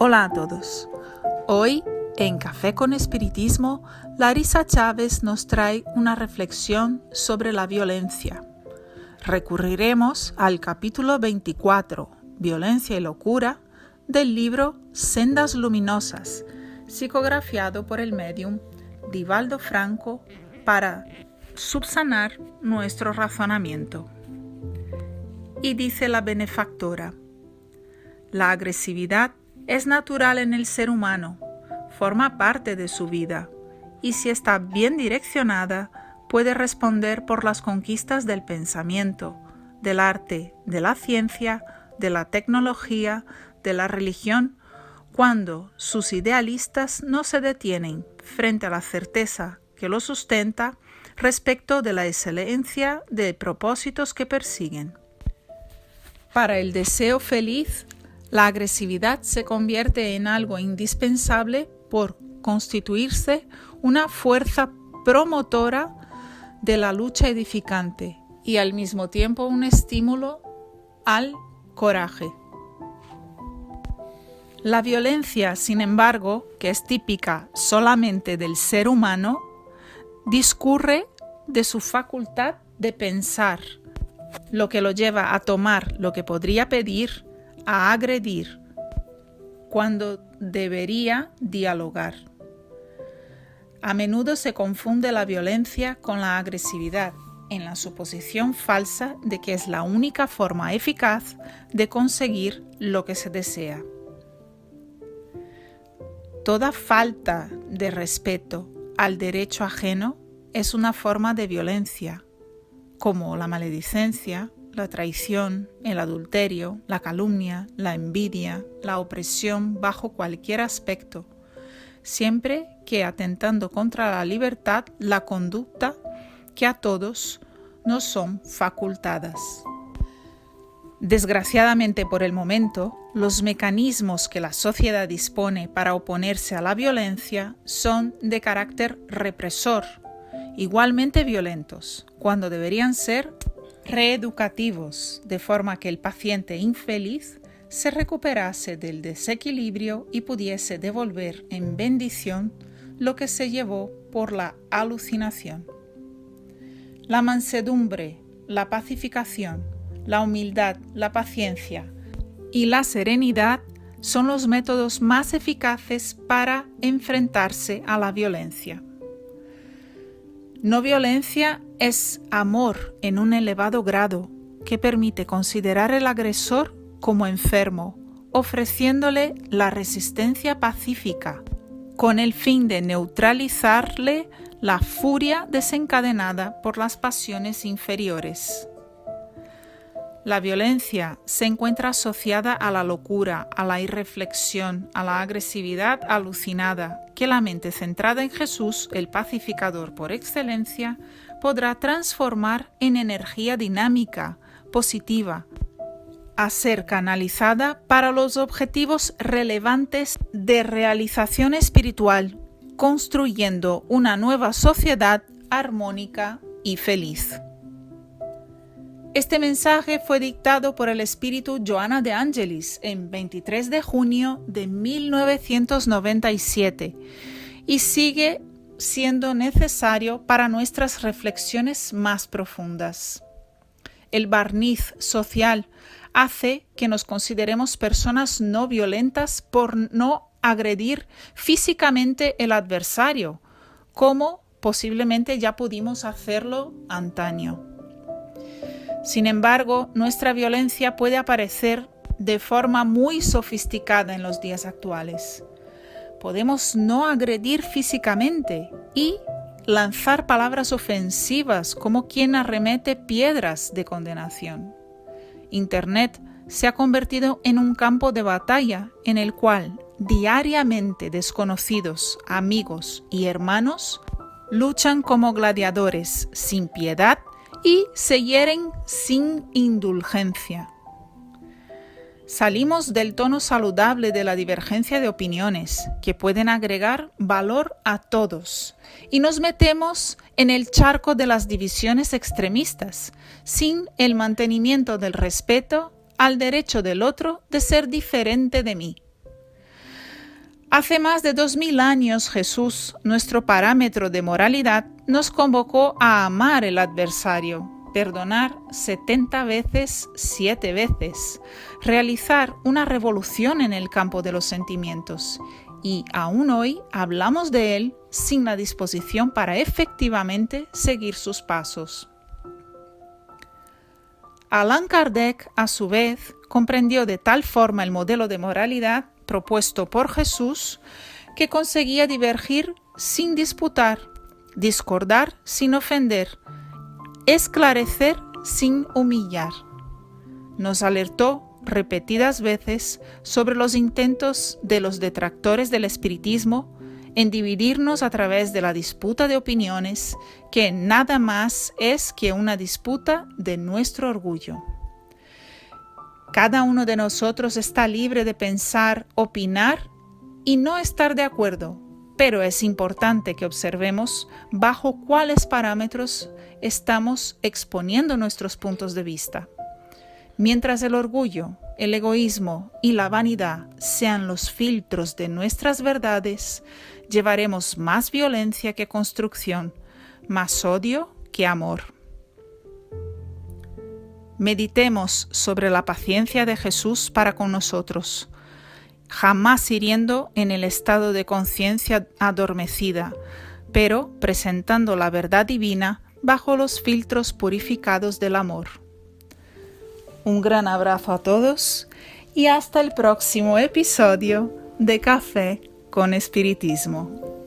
Hola a todos. Hoy, en Café con Espiritismo, Larisa Chávez nos trae una reflexión sobre la violencia. Recurriremos al capítulo 24, Violencia y Locura, del libro Sendas Luminosas, psicografiado por el medium Divaldo Franco para subsanar nuestro razonamiento. Y dice la benefactora, la agresividad es natural en el ser humano, forma parte de su vida y si está bien direccionada puede responder por las conquistas del pensamiento, del arte, de la ciencia, de la tecnología, de la religión, cuando sus idealistas no se detienen frente a la certeza que lo sustenta respecto de la excelencia de propósitos que persiguen. Para el deseo feliz la agresividad se convierte en algo indispensable por constituirse una fuerza promotora de la lucha edificante y al mismo tiempo un estímulo al coraje. La violencia, sin embargo, que es típica solamente del ser humano, discurre de su facultad de pensar, lo que lo lleva a tomar lo que podría pedir a agredir cuando debería dialogar. A menudo se confunde la violencia con la agresividad en la suposición falsa de que es la única forma eficaz de conseguir lo que se desea. Toda falta de respeto al derecho ajeno es una forma de violencia, como la maledicencia, la traición, el adulterio, la calumnia, la envidia, la opresión bajo cualquier aspecto, siempre que atentando contra la libertad la conducta que a todos nos son facultadas. Desgraciadamente por el momento, los mecanismos que la sociedad dispone para oponerse a la violencia son de carácter represor, igualmente violentos, cuando deberían ser reeducativos, de forma que el paciente infeliz se recuperase del desequilibrio y pudiese devolver en bendición lo que se llevó por la alucinación. La mansedumbre, la pacificación, la humildad, la paciencia y la serenidad son los métodos más eficaces para enfrentarse a la violencia. No violencia es amor en un elevado grado que permite considerar el agresor como enfermo, ofreciéndole la resistencia pacífica, con el fin de neutralizarle la furia desencadenada por las pasiones inferiores. La violencia se encuentra asociada a la locura, a la irreflexión, a la agresividad alucinada, que la mente centrada en Jesús, el pacificador por excelencia, podrá transformar en energía dinámica, positiva, a ser canalizada para los objetivos relevantes de realización espiritual, construyendo una nueva sociedad armónica y feliz. Este mensaje fue dictado por el espíritu Joana de Angelis en 23 de junio de 1997 y sigue siendo necesario para nuestras reflexiones más profundas. El barniz social hace que nos consideremos personas no violentas por no agredir físicamente el adversario, como posiblemente ya pudimos hacerlo antaño. Sin embargo, nuestra violencia puede aparecer de forma muy sofisticada en los días actuales. Podemos no agredir físicamente y lanzar palabras ofensivas como quien arremete piedras de condenación. Internet se ha convertido en un campo de batalla en el cual diariamente desconocidos, amigos y hermanos luchan como gladiadores sin piedad y se hieren sin indulgencia. Salimos del tono saludable de la divergencia de opiniones, que pueden agregar valor a todos, y nos metemos en el charco de las divisiones extremistas, sin el mantenimiento del respeto al derecho del otro de ser diferente de mí. Hace más de dos mil años Jesús, nuestro parámetro de moralidad, nos convocó a amar el adversario, perdonar 70 veces, siete veces, realizar una revolución en el campo de los sentimientos. Y aún hoy hablamos de él sin la disposición para efectivamente seguir sus pasos. Allan Kardec, a su vez, comprendió de tal forma el modelo de moralidad propuesto por Jesús que conseguía divergir sin disputar, discordar sin ofender, esclarecer sin humillar. Nos alertó repetidas veces sobre los intentos de los detractores del espiritismo en dividirnos a través de la disputa de opiniones, que nada más es que una disputa de nuestro orgullo. Cada uno de nosotros está libre de pensar, opinar y no estar de acuerdo, pero es importante que observemos bajo cuáles parámetros estamos exponiendo nuestros puntos de vista. Mientras el orgullo, el egoísmo y la vanidad sean los filtros de nuestras verdades, llevaremos más violencia que construcción, más odio que amor. Meditemos sobre la paciencia de Jesús para con nosotros, jamás hiriendo en el estado de conciencia adormecida, pero presentando la verdad divina bajo los filtros purificados del amor. Un gran abrazo a todos y hasta el próximo episodio de Café con Espiritismo.